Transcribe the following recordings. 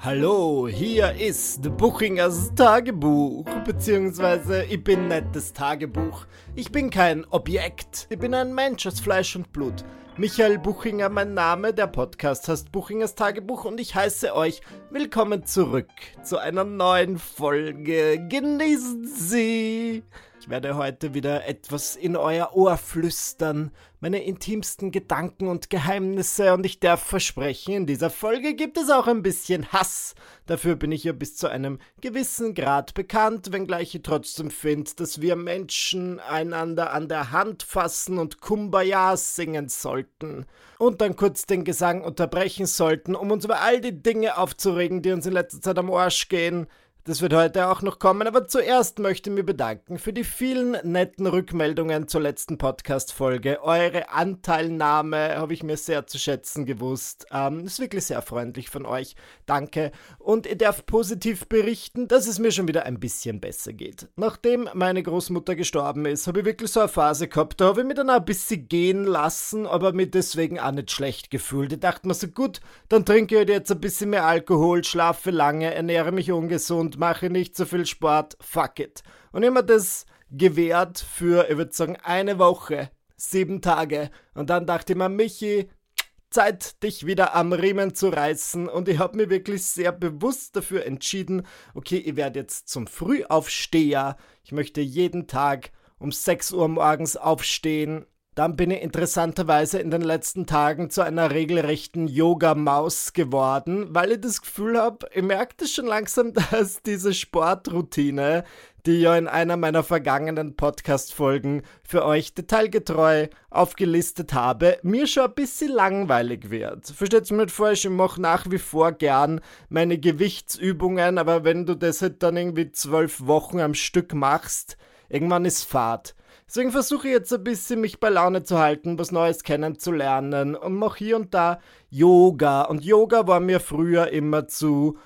Hallo, hier ist Buchingers Tagebuch, beziehungsweise ich bin nicht das Tagebuch. Ich bin kein Objekt, ich bin ein Mensch aus Fleisch und Blut. Michael Buchinger mein Name, der Podcast heißt Buchingers Tagebuch und ich heiße euch willkommen zurück zu einer neuen Folge. Genießen Sie! Ich werde heute wieder etwas in euer Ohr flüstern, meine intimsten Gedanken und Geheimnisse und ich darf versprechen, in dieser Folge gibt es auch ein bisschen Hass. Dafür bin ich ja bis zu einem gewissen Grad bekannt, wenngleich ich trotzdem finde, dass wir Menschen einander an der Hand fassen und Kumbaya singen sollten. Und dann kurz den Gesang unterbrechen sollten, um uns über all die Dinge aufzuregen, die uns in letzter Zeit am Arsch gehen. Das wird heute auch noch kommen, aber zuerst möchte ich mich bedanken für die vielen netten Rückmeldungen zur letzten Podcast-Folge. Eure Anteilnahme habe ich mir sehr zu schätzen gewusst. Ähm, ist wirklich sehr freundlich von euch. Danke. Und ihr darf positiv berichten, dass es mir schon wieder ein bisschen besser geht. Nachdem meine Großmutter gestorben ist, habe ich wirklich so eine Phase gehabt, da habe ich mich dann auch ein bisschen gehen lassen, aber mir deswegen auch nicht schlecht gefühlt. Ich dachte mir so, gut, dann trinke ich halt jetzt ein bisschen mehr Alkohol, schlafe lange, ernähre mich ungesund, mache nicht so viel Sport, fuck it. Und immer das gewährt für, ich würde sagen, eine Woche, sieben Tage. Und dann dachte ich mir, Michi, Zeit, dich wieder am Riemen zu reißen. Und ich habe mir wirklich sehr bewusst dafür entschieden, okay, ich werde jetzt zum Frühaufsteher. Ich möchte jeden Tag um 6 Uhr morgens aufstehen. Dann bin ich interessanterweise in den letzten Tagen zu einer regelrechten Yoga-Maus geworden, weil ich das Gefühl habe, ich merke das schon langsam, dass diese Sportroutine, die ja in einer meiner vergangenen Podcast-Folgen für euch detailgetreu aufgelistet habe, mir schon ein bisschen langweilig wird. Versteht's mir nicht falsch, ich mache nach wie vor gern meine Gewichtsübungen, aber wenn du das halt dann irgendwie zwölf Wochen am Stück machst, irgendwann ist Fahrt. Deswegen versuche ich jetzt ein bisschen mich bei Laune zu halten, was Neues kennenzulernen und mache hier und da Yoga. Und Yoga war mir früher immer zu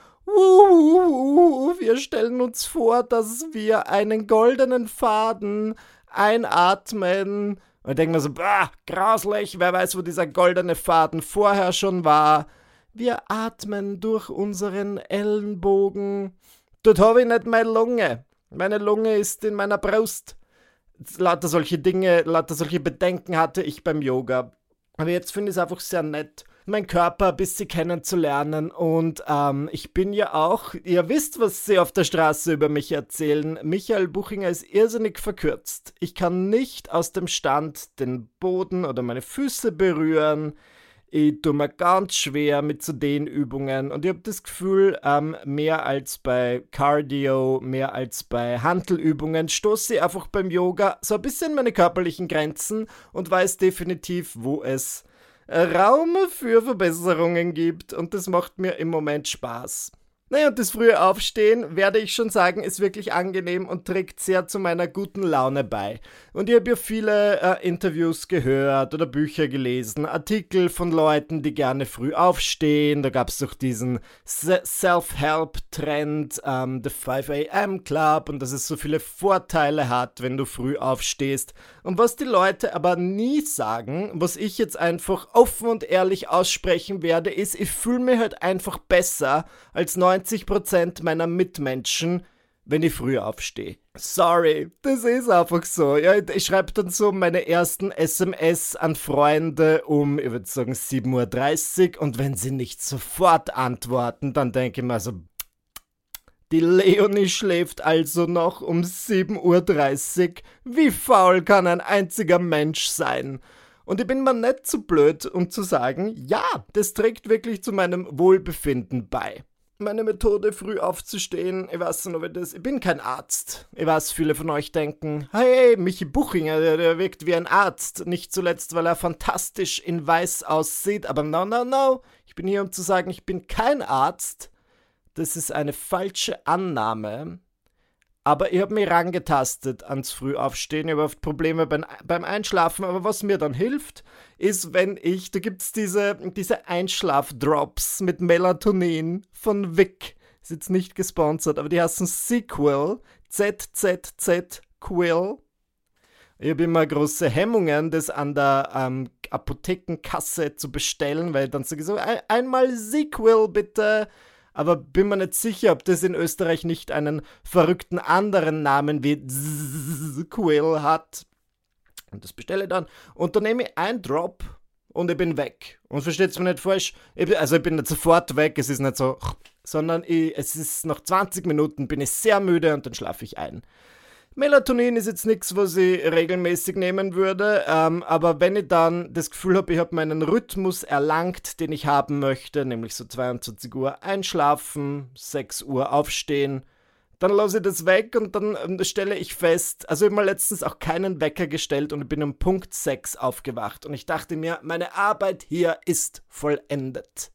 wir stellen uns vor, dass wir einen goldenen Faden einatmen. Und ich denke mir so, bah, grauslich, wer weiß, wo dieser goldene Faden vorher schon war. Wir atmen durch unseren Ellenbogen. Dort habe ich nicht meine Lunge. Meine Lunge ist in meiner Brust lauter solche Dinge, lauter solche Bedenken hatte ich beim Yoga. Aber jetzt finde ich es einfach sehr nett, meinen Körper ein bisschen kennenzulernen. Und ähm, ich bin ja auch, ihr wisst, was sie auf der Straße über mich erzählen. Michael Buchinger ist irrsinnig verkürzt. Ich kann nicht aus dem Stand den Boden oder meine Füße berühren. Ich tue mir ganz schwer mit so den Übungen und ich habe das Gefühl, ähm, mehr als bei Cardio, mehr als bei Handelübungen, stoße ich einfach beim Yoga so ein bisschen meine körperlichen Grenzen und weiß definitiv, wo es Raum für Verbesserungen gibt und das macht mir im Moment Spaß. Naja, und das frühe Aufstehen, werde ich schon sagen, ist wirklich angenehm und trägt sehr zu meiner guten Laune bei. Und ich habe ja viele äh, Interviews gehört oder Bücher gelesen, Artikel von Leuten, die gerne früh aufstehen. Da gab es doch diesen Self-Help-Trend, ähm, The 5 AM Club und dass es so viele Vorteile hat, wenn du früh aufstehst. Und was die Leute aber nie sagen, was ich jetzt einfach offen und ehrlich aussprechen werde, ist, ich fühle mich halt einfach besser als 90 90% meiner Mitmenschen, wenn ich früh aufstehe. Sorry, das ist einfach so. Ja, ich schreibe dann so meine ersten SMS an Freunde um, ich würde sagen, 7.30 Uhr und wenn sie nicht sofort antworten, dann denke ich mir so, die Leonie schläft also noch um 7.30 Uhr. Wie faul kann ein einziger Mensch sein? Und ich bin mir nicht zu blöd, um zu sagen, ja, das trägt wirklich zu meinem Wohlbefinden bei meine Methode, früh aufzustehen. Ich weiß nicht, ob ich das. Ich bin kein Arzt. Ich weiß, viele von euch denken, hey, Michi Buchinger, der, der wirkt wie ein Arzt. Nicht zuletzt, weil er fantastisch in weiß aussieht. Aber no, no, no. Ich bin hier, um zu sagen, ich bin kein Arzt. Das ist eine falsche Annahme. Aber ich habe mich rangetastet ans Frühaufstehen. Ich habe oft Probleme beim, beim Einschlafen. Aber was mir dann hilft, ist, wenn ich, da gibt es diese, diese Einschlafdrops mit Melatonin von Vic. Ist jetzt nicht gesponsert, aber die heißen Sequel. ZZZ Quill. Ich habe immer große Hemmungen, das an der ähm, Apothekenkasse zu bestellen, weil dann sage ich so, einmal Sequel bitte aber bin mir nicht sicher, ob das in Österreich nicht einen verrückten anderen Namen wie Quill hat. Und das bestelle ich dann. Und dann nehme ich einen Drop und ich bin weg. Und versteht es mir nicht falsch. Ich, also ich bin nicht sofort weg, es ist nicht so, sondern ich, es ist nach 20 Minuten bin ich sehr müde und dann schlafe ich ein. Melatonin ist jetzt nichts, was ich regelmäßig nehmen würde, ähm, aber wenn ich dann das Gefühl habe, ich habe meinen Rhythmus erlangt, den ich haben möchte, nämlich so 22 Uhr einschlafen, 6 Uhr aufstehen, dann lasse ich das weg und dann ähm, stelle ich fest, also ich habe mir letztens auch keinen Wecker gestellt und bin um Punkt 6 aufgewacht und ich dachte mir, meine Arbeit hier ist vollendet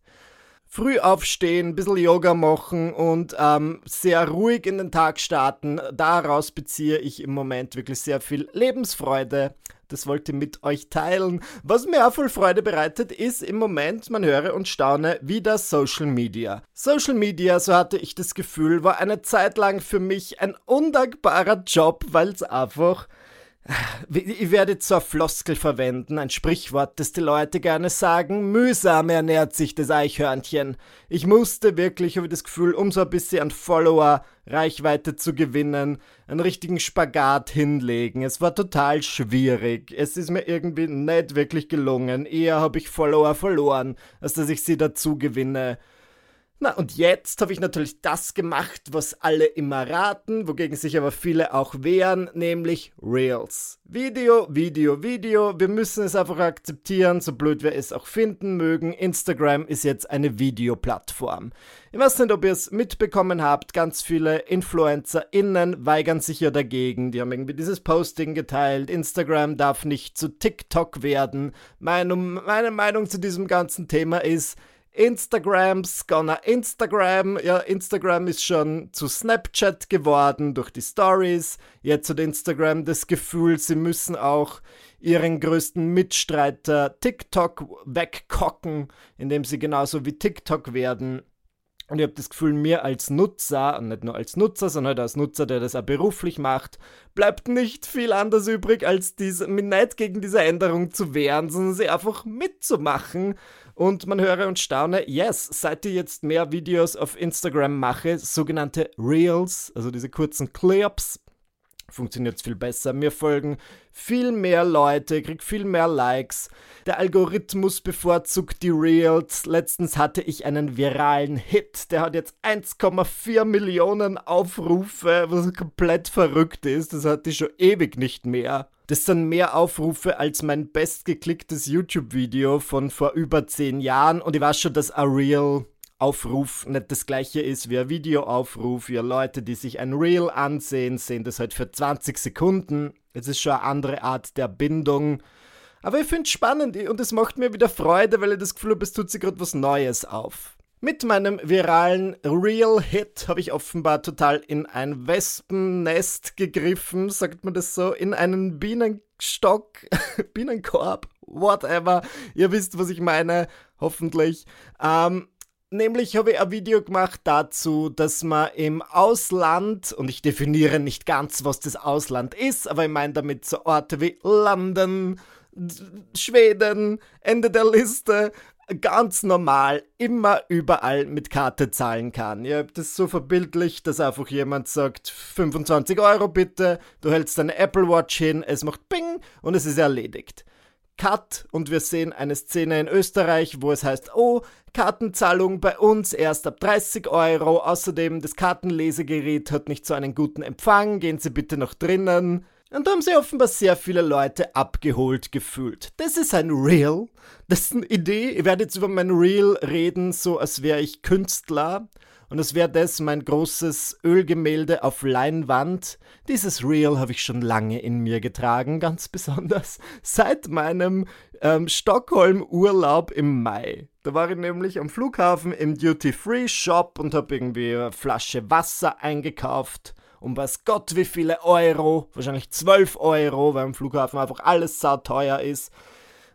früh aufstehen, ein bisschen Yoga machen und ähm, sehr ruhig in den Tag starten. Daraus beziehe ich im Moment wirklich sehr viel Lebensfreude. Das wollte ich mit euch teilen. Was mir auch voll Freude bereitet, ist im Moment, man höre und staune, wieder Social Media. Social Media, so hatte ich das Gefühl, war eine Zeit lang für mich ein undankbarer Job, weil es einfach ich werde zur Floskel verwenden, ein Sprichwort, das die Leute gerne sagen. Mühsam ernährt sich das Eichhörnchen. Ich musste wirklich, ich das Gefühl, um so ein bisschen an Follower, Reichweite zu gewinnen, einen richtigen Spagat hinlegen. Es war total schwierig. Es ist mir irgendwie nicht wirklich gelungen. Eher habe ich Follower verloren, als dass ich sie dazu gewinne. Na, und jetzt habe ich natürlich das gemacht, was alle immer raten, wogegen sich aber viele auch wehren, nämlich Reels. Video, Video, Video. Wir müssen es einfach akzeptieren, so blöd wir es auch finden mögen. Instagram ist jetzt eine Videoplattform. Ich weiß nicht, ob ihr es mitbekommen habt, ganz viele InfluencerInnen weigern sich ja dagegen. Die haben irgendwie dieses Posting geteilt. Instagram darf nicht zu TikTok werden. Meine, meine Meinung zu diesem ganzen Thema ist, Instagrams gonna Instagram. Ja, Instagram ist schon zu Snapchat geworden durch die Stories. Jetzt hat Instagram das Gefühl, sie müssen auch ihren größten Mitstreiter TikTok wegkocken, indem sie genauso wie TikTok werden. Und ich habe das Gefühl, mir als Nutzer, und nicht nur als Nutzer, sondern halt als Nutzer, der das auch beruflich macht, bleibt nicht viel anders übrig, als diese, mit Neid gegen diese Änderung zu wehren, sondern sie einfach mitzumachen und man höre und staune, yes, seit ich jetzt mehr Videos auf Instagram mache, sogenannte Reels, also diese kurzen Clips, funktioniert es viel besser. Mir folgen viel mehr Leute, krieg viel mehr Likes. Der Algorithmus bevorzugt die Reels. Letztens hatte ich einen viralen Hit. Der hat jetzt 1,4 Millionen Aufrufe, was komplett verrückt ist. Das hatte ich schon ewig nicht mehr. Das sind mehr Aufrufe als mein bestgeklicktes YouTube-Video von vor über 10 Jahren. Und ich weiß schon, dass ein Reel Aufruf nicht das gleiche ist wie ein Videoaufruf. Ja, Leute, die sich ein Reel ansehen, sehen das halt für 20 Sekunden. Es ist schon eine andere Art der Bindung. Aber ich finde es spannend und es macht mir wieder Freude, weil ich das Gefühl habe, es tut sich gerade was Neues auf. Mit meinem viralen Real-Hit habe ich offenbar total in ein Wespennest gegriffen, sagt man das so, in einen Bienenstock, Bienenkorb, whatever. Ihr wisst, was ich meine, hoffentlich. Ähm, Nämlich habe ich ein Video gemacht dazu, dass man im Ausland, und ich definiere nicht ganz, was das Ausland ist, aber ich meine damit so Orte wie London, Schweden, Ende der Liste, ganz normal immer überall mit Karte zahlen kann. Ihr habt das so verbildlicht, dass einfach jemand sagt, 25 Euro bitte, du hältst deine Apple Watch hin, es macht Ping und es ist erledigt. Cut und wir sehen eine Szene in Österreich, wo es heißt, oh, Kartenzahlung bei uns erst ab 30 Euro. Außerdem, das Kartenlesegerät hat nicht so einen guten Empfang, gehen Sie bitte noch drinnen. Und da haben sich offenbar sehr viele Leute abgeholt gefühlt. Das ist ein Reel. Das ist eine Idee. Ich werde jetzt über mein Reel reden, so als wäre ich Künstler. Und es wäre das mein großes Ölgemälde auf Leinwand. Dieses Reel habe ich schon lange in mir getragen, ganz besonders seit meinem ähm, Stockholm-Urlaub im Mai. Da war ich nämlich am Flughafen im Duty-Free-Shop und habe irgendwie eine Flasche Wasser eingekauft um weiß Gott wie viele Euro, wahrscheinlich 12 Euro, weil am Flughafen einfach alles sauteuer ist.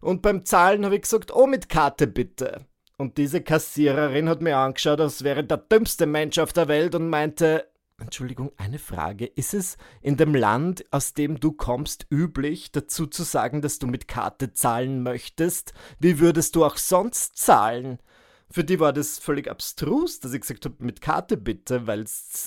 Und beim Zahlen habe ich gesagt, oh, mit Karte bitte. Und diese Kassiererin hat mir angeschaut, als wäre der dümmste Mensch auf der Welt und meinte, Entschuldigung, eine Frage. Ist es in dem Land, aus dem du kommst, üblich, dazu zu sagen, dass du mit Karte zahlen möchtest? Wie würdest du auch sonst zahlen? Für die war das völlig abstrus, dass ich gesagt habe, mit Karte bitte, weil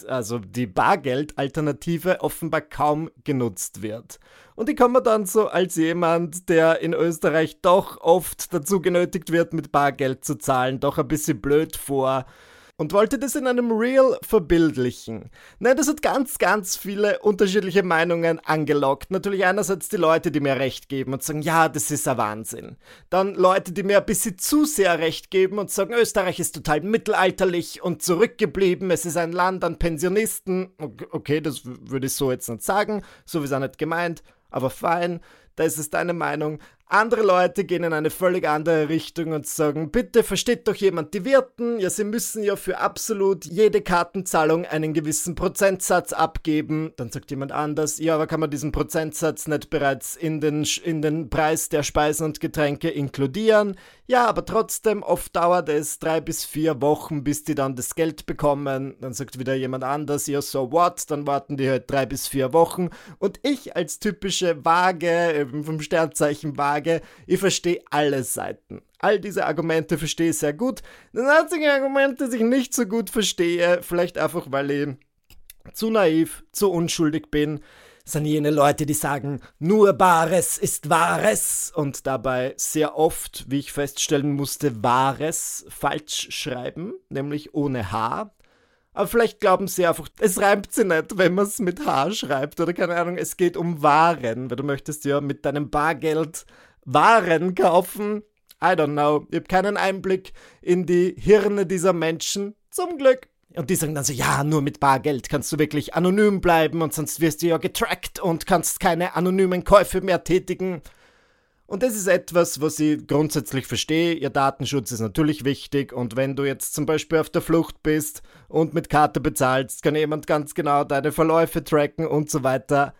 also die Bargeld-Alternative offenbar kaum genutzt wird. Und ich komme dann so als jemand, der in Österreich doch oft dazu genötigt wird, mit Bargeld zu zahlen, doch ein bisschen blöd vor und wollte das in einem Reel verbildlichen. Ne, das hat ganz, ganz viele unterschiedliche Meinungen angelockt. Natürlich einerseits die Leute, die mir recht geben und sagen, ja, das ist ein Wahnsinn. Dann Leute, die mir ein bisschen zu sehr recht geben und sagen, Österreich ist total mittelalterlich und zurückgeblieben, es ist ein Land an Pensionisten. Okay, das würde ich so jetzt nicht sagen, so wie es auch nicht gemeint, aber fein da ist es deine Meinung. Andere Leute gehen in eine völlig andere Richtung und sagen, bitte versteht doch jemand die Wirten, ja, sie müssen ja für absolut jede Kartenzahlung einen gewissen Prozentsatz abgeben. Dann sagt jemand anders, ja, aber kann man diesen Prozentsatz nicht bereits in den, in den Preis der Speisen und Getränke inkludieren? Ja, aber trotzdem, oft dauert es drei bis vier Wochen, bis die dann das Geld bekommen. Dann sagt wieder jemand anders, ja, so what? Dann warten die halt drei bis vier Wochen. Und ich als typische Waage, vom Sternzeichen Waage, sage, ich verstehe alle Seiten. All diese Argumente verstehe ich sehr gut. Das einzige Argument, das ich nicht so gut verstehe, vielleicht einfach, weil ich zu naiv, zu unschuldig bin, sind jene Leute, die sagen, nur Bares ist Wahres und dabei sehr oft, wie ich feststellen musste, Wahres falsch schreiben, nämlich ohne H. Aber vielleicht glauben sie einfach, es reimt sie nicht, wenn man es mit H schreibt oder keine Ahnung, es geht um Waren, weil du möchtest ja mit deinem Bargeld waren kaufen. I don't know. Ich habe keinen Einblick in die Hirne dieser Menschen. Zum Glück. Und die sagen dann so, ja, nur mit Bargeld kannst du wirklich anonym bleiben und sonst wirst du ja getrackt und kannst keine anonymen Käufe mehr tätigen. Und das ist etwas, was ich grundsätzlich verstehe. Ihr Datenschutz ist natürlich wichtig und wenn du jetzt zum Beispiel auf der Flucht bist und mit Karte bezahlst, kann jemand ganz genau deine Verläufe tracken und so weiter.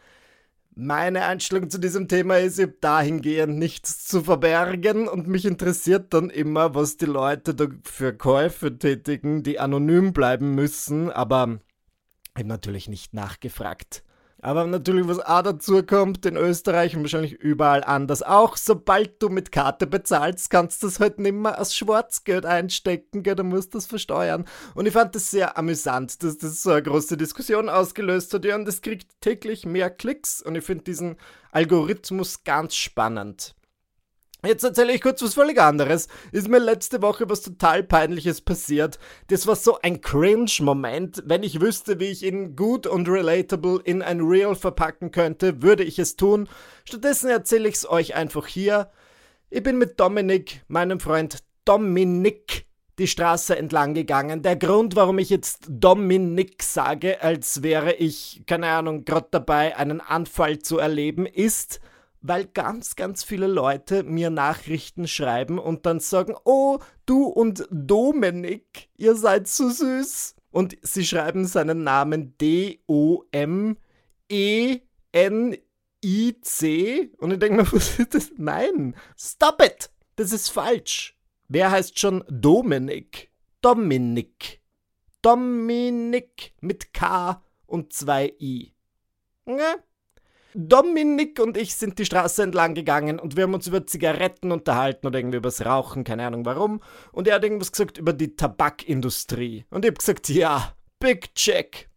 Meine Einstellung zu diesem Thema ist, ich dahingehend nichts zu verbergen und mich interessiert dann immer, was die Leute da für Käufe tätigen, die anonym bleiben müssen, aber ich habe natürlich nicht nachgefragt. Aber natürlich, was auch dazu kommt, in Österreich und wahrscheinlich überall anders auch, sobald du mit Karte bezahlst, kannst du das halt nimmer als Schwarzgeld einstecken, gell, du musst das versteuern. Und ich fand das sehr amüsant, dass das so eine große Diskussion ausgelöst hat, ja, und es kriegt täglich mehr Klicks und ich finde diesen Algorithmus ganz spannend. Jetzt erzähle ich kurz was völlig anderes. Ist mir letzte Woche was total Peinliches passiert. Das war so ein Cringe-Moment. Wenn ich wüsste, wie ich ihn gut und relatable in ein Reel verpacken könnte, würde ich es tun. Stattdessen erzähle ich es euch einfach hier. Ich bin mit Dominik, meinem Freund Dominik, die Straße entlang gegangen. Der Grund, warum ich jetzt Dominik sage, als wäre ich, keine Ahnung, gerade dabei, einen Anfall zu erleben, ist, weil ganz, ganz viele Leute mir Nachrichten schreiben und dann sagen, oh, du und Dominik, ihr seid so süß. Und sie schreiben seinen Namen D-O-M-E-N-I-C. Und ich denke mir, was ist das? Nein, stop it! Das ist falsch. Wer heißt schon Dominik? Dominik. Dominik mit K und zwei I. Ja, Dominik und ich sind die Straße entlang gegangen und wir haben uns über Zigaretten unterhalten oder irgendwie über das Rauchen, keine Ahnung warum. Und er hat irgendwas gesagt über die Tabakindustrie. Und ich habe gesagt, ja, Big Check.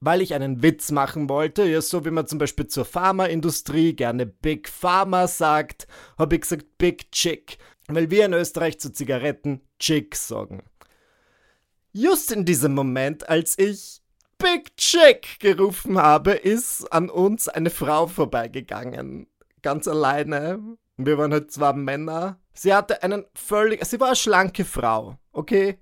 Weil ich einen Witz machen wollte, ja, so wie man zum Beispiel zur Pharmaindustrie gerne Big Pharma sagt, habe ich gesagt Big Chick. Weil wir in Österreich zu Zigaretten Chick sagen. Just in diesem Moment, als ich Big Chick gerufen habe, ist an uns eine Frau vorbeigegangen. Ganz alleine. Wir waren halt zwei Männer. Sie hatte einen völlig. Sie war eine schlanke Frau, okay?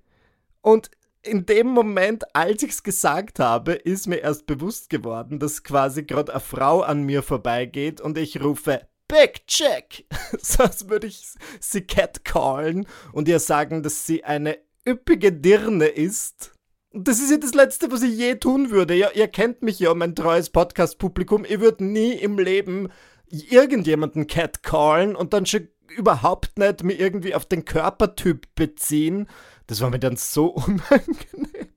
Und in dem Moment, als ich es gesagt habe, ist mir erst bewusst geworden, dass quasi gerade eine Frau an mir vorbeigeht und ich rufe Big Chick. so als würde ich sie catcallen und ihr sagen, dass sie eine üppige Dirne ist das ist ja das Letzte, was ich je tun würde. Ja, ihr kennt mich ja, mein treues Podcast-Publikum. Ich würde nie im Leben irgendjemanden catcallen und dann schon überhaupt nicht mir irgendwie auf den Körpertyp beziehen. Das war mir dann so unangenehm.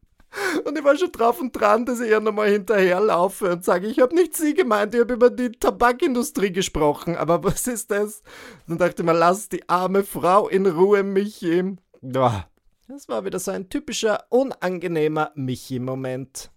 Und ich war schon drauf und dran, dass ich ihr nochmal hinterherlaufe und sage, ich habe nicht sie gemeint, ich habe über die Tabakindustrie gesprochen. Aber was ist das? Dann dachte ich mir, lass die arme Frau in Ruhe, Michi. Das war wieder so ein typischer, unangenehmer Michi-Moment.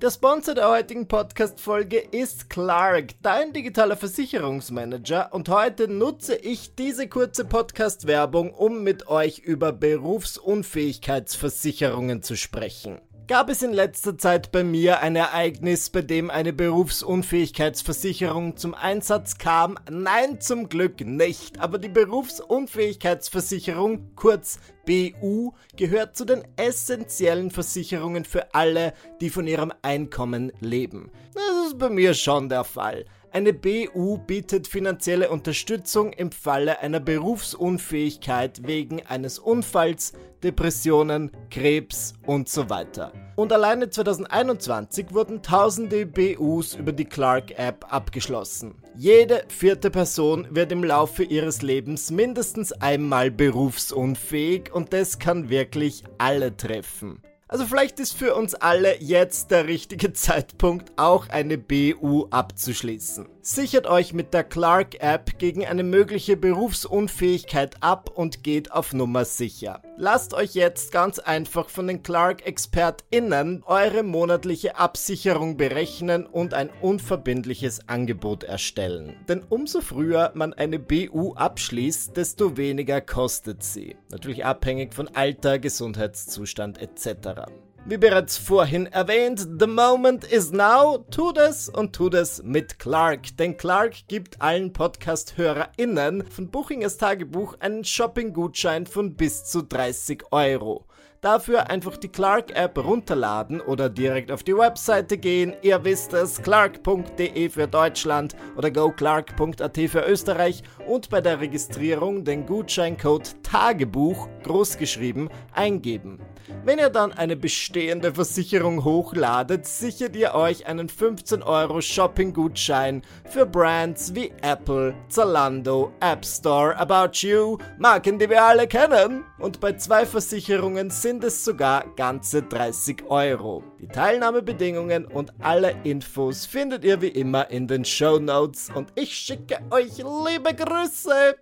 Der Sponsor der heutigen Podcast-Folge ist Clark, dein digitaler Versicherungsmanager. Und heute nutze ich diese kurze Podcast-Werbung, um mit euch über Berufsunfähigkeitsversicherungen zu sprechen. Gab es in letzter Zeit bei mir ein Ereignis, bei dem eine Berufsunfähigkeitsversicherung zum Einsatz kam? Nein, zum Glück nicht. Aber die Berufsunfähigkeitsversicherung, kurz BU, gehört zu den essentiellen Versicherungen für alle, die von ihrem Einkommen leben. Das ist bei mir schon der Fall. Eine BU bietet finanzielle Unterstützung im Falle einer Berufsunfähigkeit wegen eines Unfalls, Depressionen, Krebs und so weiter. Und alleine 2021 wurden tausende BUs über die Clark App abgeschlossen. Jede vierte Person wird im Laufe ihres Lebens mindestens einmal berufsunfähig und das kann wirklich alle treffen. Also vielleicht ist für uns alle jetzt der richtige Zeitpunkt, auch eine BU abzuschließen. Sichert euch mit der Clark App gegen eine mögliche Berufsunfähigkeit ab und geht auf Nummer sicher. Lasst euch jetzt ganz einfach von den Clark ExpertInnen eure monatliche Absicherung berechnen und ein unverbindliches Angebot erstellen. Denn umso früher man eine BU abschließt, desto weniger kostet sie. Natürlich abhängig von Alter, Gesundheitszustand etc. Wie bereits vorhin erwähnt, the moment is now. Tut es und tut es mit Clark. Denn Clark gibt allen Podcast-HörerInnen von Buchingers Tagebuch einen Shopping-Gutschein von bis zu 30 Euro. Dafür einfach die Clark-App runterladen oder direkt auf die Webseite gehen. Ihr wisst es, clark.de für Deutschland oder goclark.at für Österreich und bei der Registrierung den Gutscheincode Tagebuch großgeschrieben eingeben. Wenn ihr dann eine bestehende Versicherung hochladet, sichert ihr euch einen 15 Euro Shopping-Gutschein für Brands wie Apple, Zalando, App Store, About You, Marken, die wir alle kennen. Und bei zwei Versicherungen sind es sogar ganze 30 Euro. Die Teilnahmebedingungen und alle Infos findet ihr wie immer in den Show Notes und ich schicke euch liebe Grüße.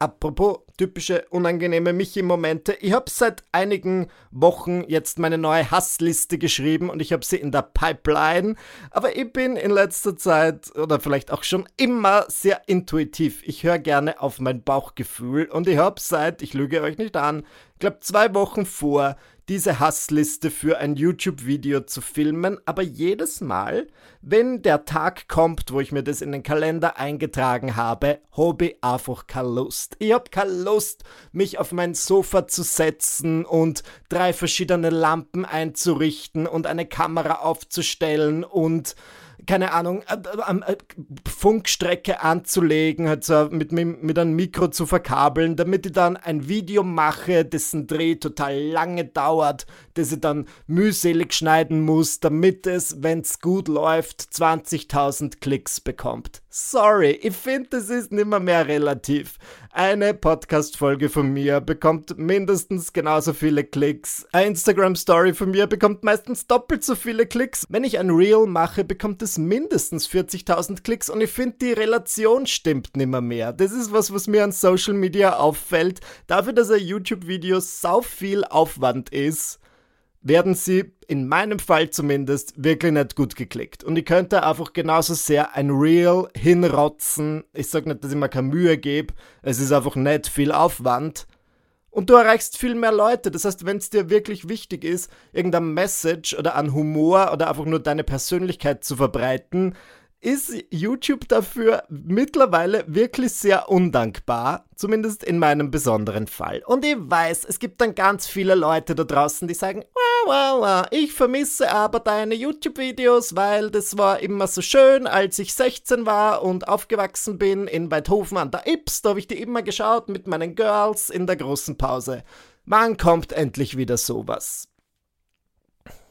Apropos typische unangenehme Michi-Momente. Ich habe seit einigen Wochen jetzt meine neue Hassliste geschrieben und ich habe sie in der Pipeline. Aber ich bin in letzter Zeit oder vielleicht auch schon immer sehr intuitiv. Ich höre gerne auf mein Bauchgefühl und ich habe seit, ich lüge euch nicht an, ich glaube zwei Wochen vor, diese Hassliste für ein YouTube-Video zu filmen, aber jedes Mal, wenn der Tag kommt, wo ich mir das in den Kalender eingetragen habe, habe ich einfach keine Lust. Ich habe keine Lust, mich auf mein Sofa zu setzen und drei verschiedene Lampen einzurichten und eine Kamera aufzustellen und keine Ahnung, äh, äh, äh, Funkstrecke anzulegen, halt so mit, mit einem Mikro zu verkabeln, damit ich dann ein Video mache, dessen Dreh total lange dauert, das ich dann mühselig schneiden muss, damit es, wenn es gut läuft, 20.000 Klicks bekommt. Sorry, ich finde, das ist nimmer mehr relativ. Eine Podcast-Folge von mir bekommt mindestens genauso viele Klicks. Eine Instagram-Story von mir bekommt meistens doppelt so viele Klicks. Wenn ich ein Reel mache, bekommt es mindestens 40.000 Klicks und ich finde, die Relation stimmt nimmer mehr. Das ist was, was mir an Social Media auffällt. Dafür, dass ein YouTube-Video sau viel Aufwand ist, werden sie, in meinem Fall zumindest, wirklich nicht gut geklickt. Und ich könnte einfach genauso sehr ein Reel hinrotzen. Ich sage nicht, dass ich mir keine Mühe gebe. Es ist einfach nicht viel Aufwand. Und du erreichst viel mehr Leute. Das heißt, wenn es dir wirklich wichtig ist, irgendein Message oder an Humor oder einfach nur deine Persönlichkeit zu verbreiten, ist YouTube dafür mittlerweile wirklich sehr undankbar, zumindest in meinem besonderen Fall. Und ich weiß, es gibt dann ganz viele Leute da draußen, die sagen, wow, ich vermisse aber deine YouTube-Videos, weil das war immer so schön, als ich 16 war und aufgewachsen bin in Weidhofen an der Ips, da habe ich die immer geschaut mit meinen Girls in der großen Pause. Wann kommt endlich wieder sowas?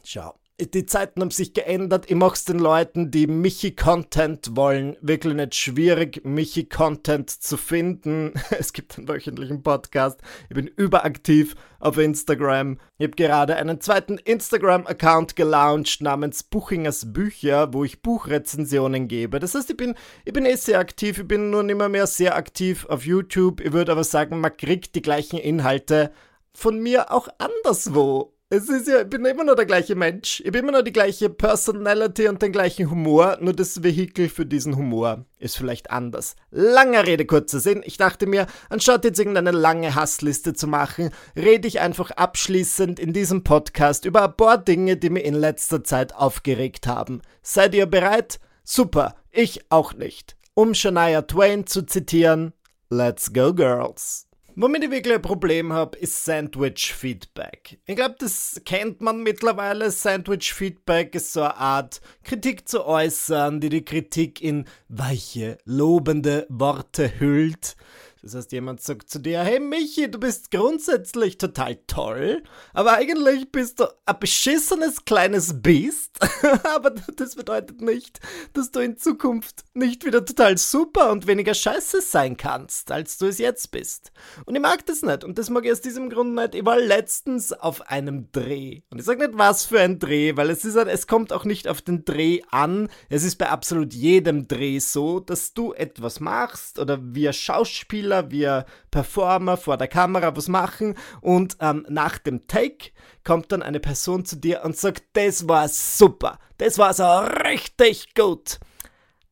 Schau. Die Zeiten haben sich geändert. Ich mache es den Leuten, die Michi-Content wollen, wirklich nicht schwierig, Michi-Content zu finden. Es gibt einen wöchentlichen Podcast. Ich bin überaktiv auf Instagram. Ich habe gerade einen zweiten Instagram-Account gelauncht namens Buchingers Bücher, wo ich Buchrezensionen gebe. Das heißt, ich bin, ich bin eh sehr aktiv. Ich bin nur nicht mehr sehr aktiv auf YouTube. Ich würde aber sagen, man kriegt die gleichen Inhalte von mir auch anderswo. Es ist ja, ich bin immer noch der gleiche Mensch. Ich bin immer noch die gleiche Personality und den gleichen Humor, nur das Vehikel für diesen Humor ist vielleicht anders. Langer Rede, kurzer Sinn. Ich dachte mir, anstatt jetzt irgendeine lange Hassliste zu machen, rede ich einfach abschließend in diesem Podcast über ein paar Dinge, die mir in letzter Zeit aufgeregt haben. Seid ihr bereit? Super, ich auch nicht. Um Shania Twain zu zitieren, Let's go, Girls. Womit ich wirklich ein Problem habe, ist Sandwich-Feedback. Ich glaube, das kennt man mittlerweile. Sandwich-Feedback ist so eine Art, Kritik zu äußern, die die Kritik in weiche, lobende Worte hüllt. Das heißt, jemand sagt zu dir, hey Michi, du bist grundsätzlich total toll, aber eigentlich bist du ein beschissenes kleines Biest. aber das bedeutet nicht, dass du in Zukunft nicht wieder total super und weniger scheiße sein kannst, als du es jetzt bist. Und ich mag das nicht und das mag ich aus diesem Grund nicht. Ich war letztens auf einem Dreh. Und ich sage nicht, was für ein Dreh, weil es ist es kommt auch nicht auf den Dreh an. Es ist bei absolut jedem Dreh so, dass du etwas machst oder wir Schauspieler Schauspieler, wir Performer vor der Kamera was machen und ähm, nach dem Take kommt dann eine Person zu dir und sagt, das war super, das war so richtig gut.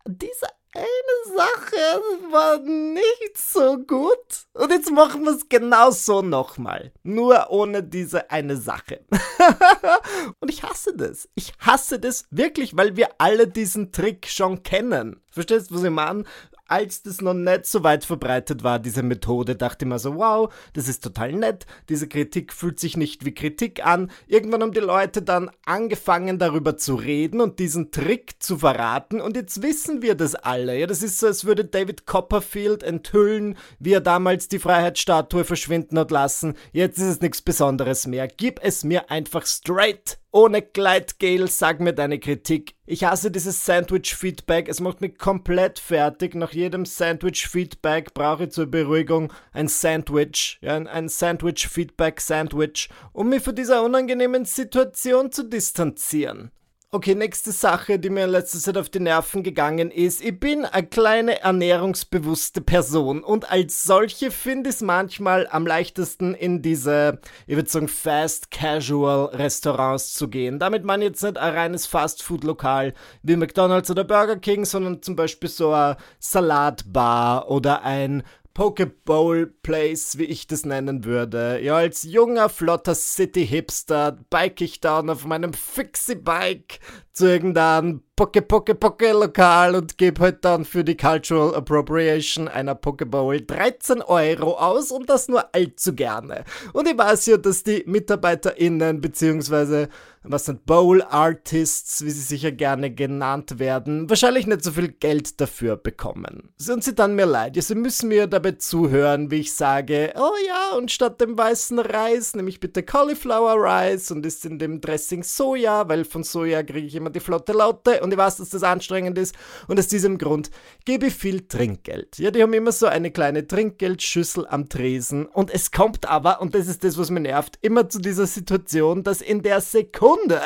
Diese eine Sache war nicht so gut. Und jetzt machen wir es genau so nochmal. Nur ohne diese eine Sache. und ich hasse das. Ich hasse das wirklich, weil wir alle diesen Trick schon kennen. Verstehst du, was ich meine? Als das noch nicht so weit verbreitet war, diese Methode, dachte ich mir so, wow, das ist total nett, diese Kritik fühlt sich nicht wie Kritik an. Irgendwann haben die Leute dann angefangen darüber zu reden und diesen Trick zu verraten und jetzt wissen wir das alle. Ja, das ist so, als würde David Copperfield enthüllen, wie er damals die Freiheitsstatue verschwinden hat lassen. Jetzt ist es nichts Besonderes mehr. Gib es mir einfach straight ohne Gleitgel, sag mir deine Kritik. Ich hasse dieses Sandwich-Feedback, es macht mich komplett fertig. Nach jedem Sandwich-Feedback brauche ich zur Beruhigung ein Sandwich, ja, ein Sandwich-Feedback-Sandwich, um mich von dieser unangenehmen Situation zu distanzieren. Okay, nächste Sache, die mir in letzter Zeit auf die Nerven gegangen ist. Ich bin eine kleine ernährungsbewusste Person und als solche finde ich es manchmal am leichtesten in diese, ich würde sagen, Fast Casual Restaurants zu gehen. Damit man jetzt nicht ein reines Fast Food Lokal wie McDonald's oder Burger King, sondern zum Beispiel so ein Salatbar oder ein Pokeball Place, wie ich das nennen würde. Ja, als junger, flotter City-Hipster bike ich dann auf meinem Fixie-Bike zu irgendeinem Poke Poke Poke Lokal und gebe halt dann für die Cultural Appropriation einer Pokeball 13 Euro aus und das nur allzu gerne. Und ich weiß ja, dass die MitarbeiterInnen beziehungsweise was sind Bowl Artists, wie sie sicher gerne genannt werden, wahrscheinlich nicht so viel Geld dafür bekommen. Und sie dann mir leid. Ja, sie müssen mir dabei zuhören, wie ich sage, oh ja, und statt dem weißen Reis nehme ich bitte Cauliflower Rice und ist in dem Dressing Soja, weil von Soja kriege ich immer die flotte Laute und ich weiß, dass das anstrengend ist und aus diesem Grund gebe ich viel Trinkgeld. Ja, die haben immer so eine kleine Trinkgeldschüssel am Tresen und es kommt aber, und das ist das, was mir nervt, immer zu dieser Situation, dass in der Sekunde,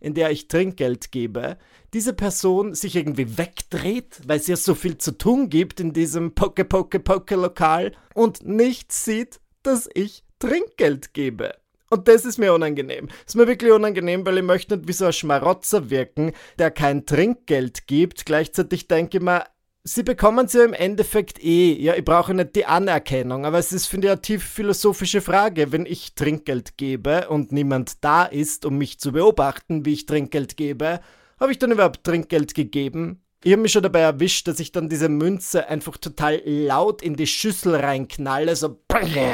in der ich Trinkgeld gebe, diese Person sich irgendwie wegdreht, weil es ja so viel zu tun gibt in diesem Poke-Poke-Poke-Lokal und nicht sieht, dass ich Trinkgeld gebe. Und das ist mir unangenehm. Das ist mir wirklich unangenehm, weil ich möchte nicht wie so ein Schmarotzer wirken, der kein Trinkgeld gibt. Gleichzeitig denke ich mir, sie bekommen es ja im Endeffekt eh. Ja, ich brauche nicht die Anerkennung, aber es ist, finde ich, eine tief philosophische Frage. Wenn ich Trinkgeld gebe und niemand da ist, um mich zu beobachten, wie ich Trinkgeld gebe, habe ich dann überhaupt Trinkgeld gegeben? Ich habe mich schon dabei erwischt, dass ich dann diese Münze einfach total laut in die Schüssel reinknalle, so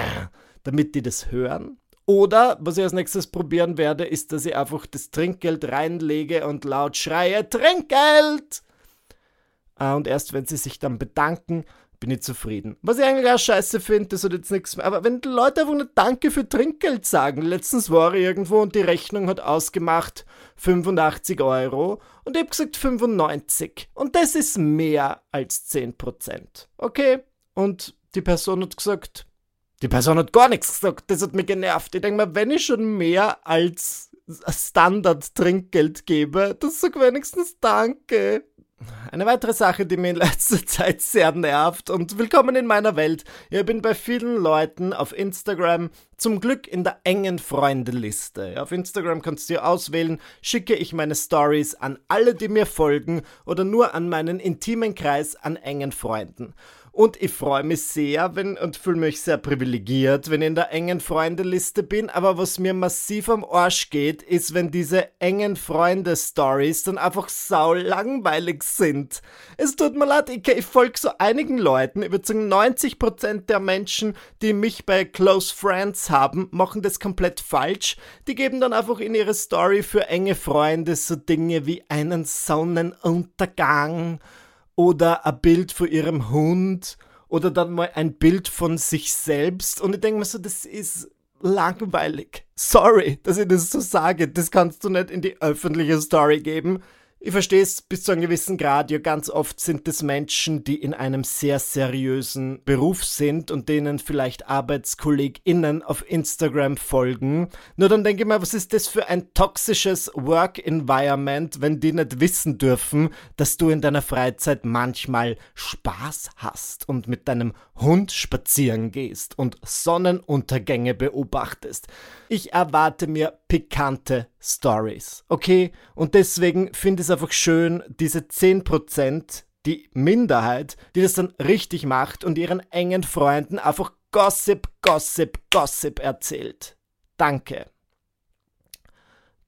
damit die das hören. Oder, was ich als nächstes probieren werde, ist, dass ich einfach das Trinkgeld reinlege und laut schreie, Trinkgeld! Ah, und erst wenn sie sich dann bedanken, bin ich zufrieden. Was ich eigentlich auch scheiße finde, das hat jetzt nichts mehr. Aber wenn die Leute einfach nicht Danke für Trinkgeld sagen, letztens war ich irgendwo und die Rechnung hat ausgemacht 85 Euro und ich habe gesagt 95. Und das ist mehr als 10%. Okay? Und die Person hat gesagt, die Person hat gar nichts gesagt, das hat mich genervt. Ich denke mir, wenn ich schon mehr als Standard-Trinkgeld gebe, dann sag wenigstens Danke. Eine weitere Sache, die mir in letzter Zeit sehr nervt und willkommen in meiner Welt. Ich bin bei vielen Leuten auf Instagram zum Glück in der engen Freundeliste. Auf Instagram kannst du auswählen, schicke ich meine Stories an alle, die mir folgen oder nur an meinen intimen Kreis an engen Freunden. Und ich freue mich sehr wenn, und fühle mich sehr privilegiert, wenn ich in der engen Freundeliste bin. Aber was mir massiv am Arsch geht, ist, wenn diese engen Freunde-Stories dann einfach sau langweilig sind. Es tut mir leid, ich, ich folge so einigen Leuten, ich würde sagen 90% der Menschen, die mich bei Close Friends haben, machen das komplett falsch. Die geben dann einfach in ihre Story für enge Freunde so Dinge wie einen Sonnenuntergang oder ein Bild von ihrem Hund oder dann mal ein Bild von sich selbst. Und ich denke mir so, das ist langweilig. Sorry, dass ich das so sage. Das kannst du nicht in die öffentliche Story geben. Ich verstehe es bis zu einem gewissen Grad. Ja, ganz oft sind es Menschen, die in einem sehr seriösen Beruf sind und denen vielleicht ArbeitskollegInnen auf Instagram folgen. Nur dann denke ich mir, was ist das für ein toxisches Work-Environment, wenn die nicht wissen dürfen, dass du in deiner Freizeit manchmal Spaß hast und mit deinem Hund spazieren gehst und Sonnenuntergänge beobachtest. Ich erwarte mir pikante Stories. Okay? Und deswegen finde ich es einfach schön, diese 10%, die Minderheit, die das dann richtig macht und ihren engen Freunden einfach Gossip, Gossip, Gossip erzählt. Danke.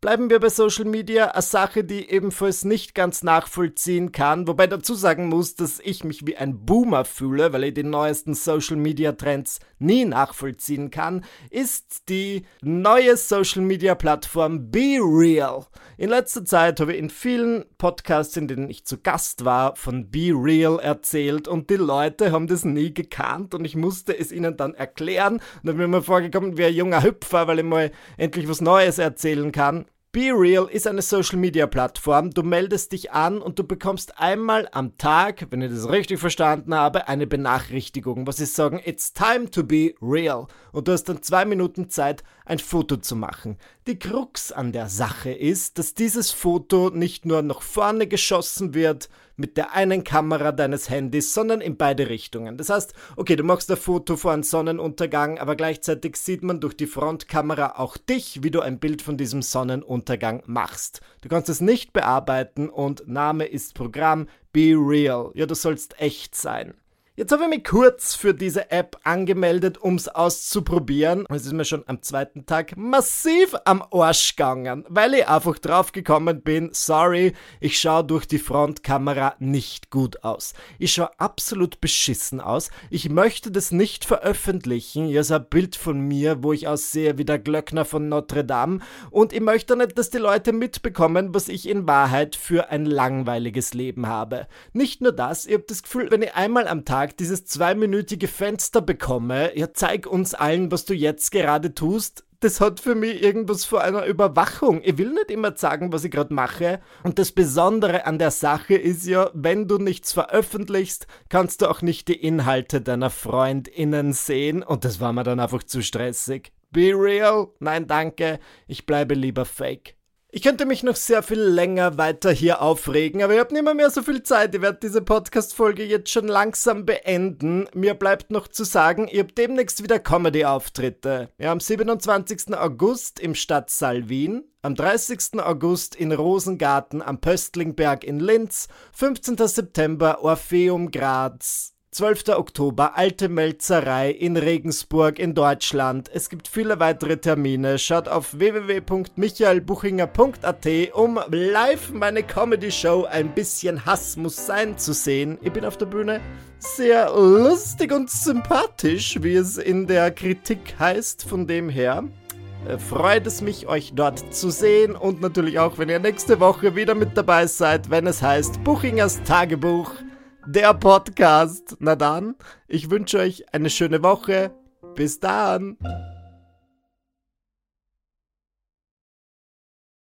Bleiben wir bei Social Media, eine Sache, die ebenfalls nicht ganz nachvollziehen kann, wobei dazu sagen muss, dass ich mich wie ein Boomer fühle, weil ich die neuesten Social Media Trends nie nachvollziehen kann, ist die neue Social Media Plattform Be Real. In letzter Zeit habe ich in vielen Podcasts, in denen ich zu Gast war, von Be Real erzählt und die Leute haben das nie gekannt und ich musste es ihnen dann erklären und dann bin mir vorgekommen wie ein junger Hüpfer, weil ich mal endlich was Neues erzählen kann. Be Real ist eine Social Media Plattform. Du meldest dich an und du bekommst einmal am Tag, wenn ich das richtig verstanden habe, eine Benachrichtigung, was sie sagen, it's time to be real. Und du hast dann zwei Minuten Zeit, ein Foto zu machen. Die Krux an der Sache ist, dass dieses Foto nicht nur nach vorne geschossen wird mit der einen Kamera deines Handys, sondern in beide Richtungen. Das heißt, okay, du machst ein Foto vor einem Sonnenuntergang, aber gleichzeitig sieht man durch die Frontkamera auch dich, wie du ein Bild von diesem Sonnenuntergang machst. Du kannst es nicht bearbeiten und Name ist Programm Be Real. Ja, du sollst echt sein. Jetzt habe ich mich kurz für diese App angemeldet, um es auszuprobieren. Es ist mir schon am zweiten Tag massiv am Arsch gegangen, weil ich einfach drauf gekommen bin, sorry, ich schaue durch die Frontkamera nicht gut aus. Ich schaue absolut beschissen aus. Ich möchte das nicht veröffentlichen. Hier ist ein Bild von mir, wo ich aussehe wie der Glöckner von Notre Dame. Und ich möchte nicht, dass die Leute mitbekommen, was ich in Wahrheit für ein langweiliges Leben habe. Nicht nur das, ich habe das Gefühl, wenn ich einmal am Tag Tag dieses zweiminütige Fenster bekomme, ja, zeig uns allen, was du jetzt gerade tust, das hat für mich irgendwas vor einer Überwachung. Ich will nicht immer sagen, was ich gerade mache. Und das Besondere an der Sache ist ja, wenn du nichts veröffentlichst, kannst du auch nicht die Inhalte deiner FreundInnen sehen. Und das war mir dann einfach zu stressig. Be real? Nein, danke. Ich bleibe lieber fake. Ich könnte mich noch sehr viel länger weiter hier aufregen, aber ich habe nicht mehr, mehr so viel Zeit. Ich werde diese Podcast-Folge jetzt schon langsam beenden. Mir bleibt noch zu sagen, ihr habt demnächst wieder Comedy-Auftritte. Ja, am 27. August im Stadtsaal Wien, am 30. August in Rosengarten am Pöstlingberg in Linz, 15. September Orpheum Graz, 12. Oktober, Alte Melzerei in Regensburg in Deutschland. Es gibt viele weitere Termine. Schaut auf www.michaelbuchinger.at, um live meine Comedy-Show Ein bisschen Hass muss sein zu sehen. Ich bin auf der Bühne sehr lustig und sympathisch, wie es in der Kritik heißt. Von dem her äh, freut es mich, euch dort zu sehen und natürlich auch, wenn ihr nächste Woche wieder mit dabei seid, wenn es heißt Buchingers Tagebuch der Podcast. Na dann, ich wünsche euch eine schöne Woche. Bis dann.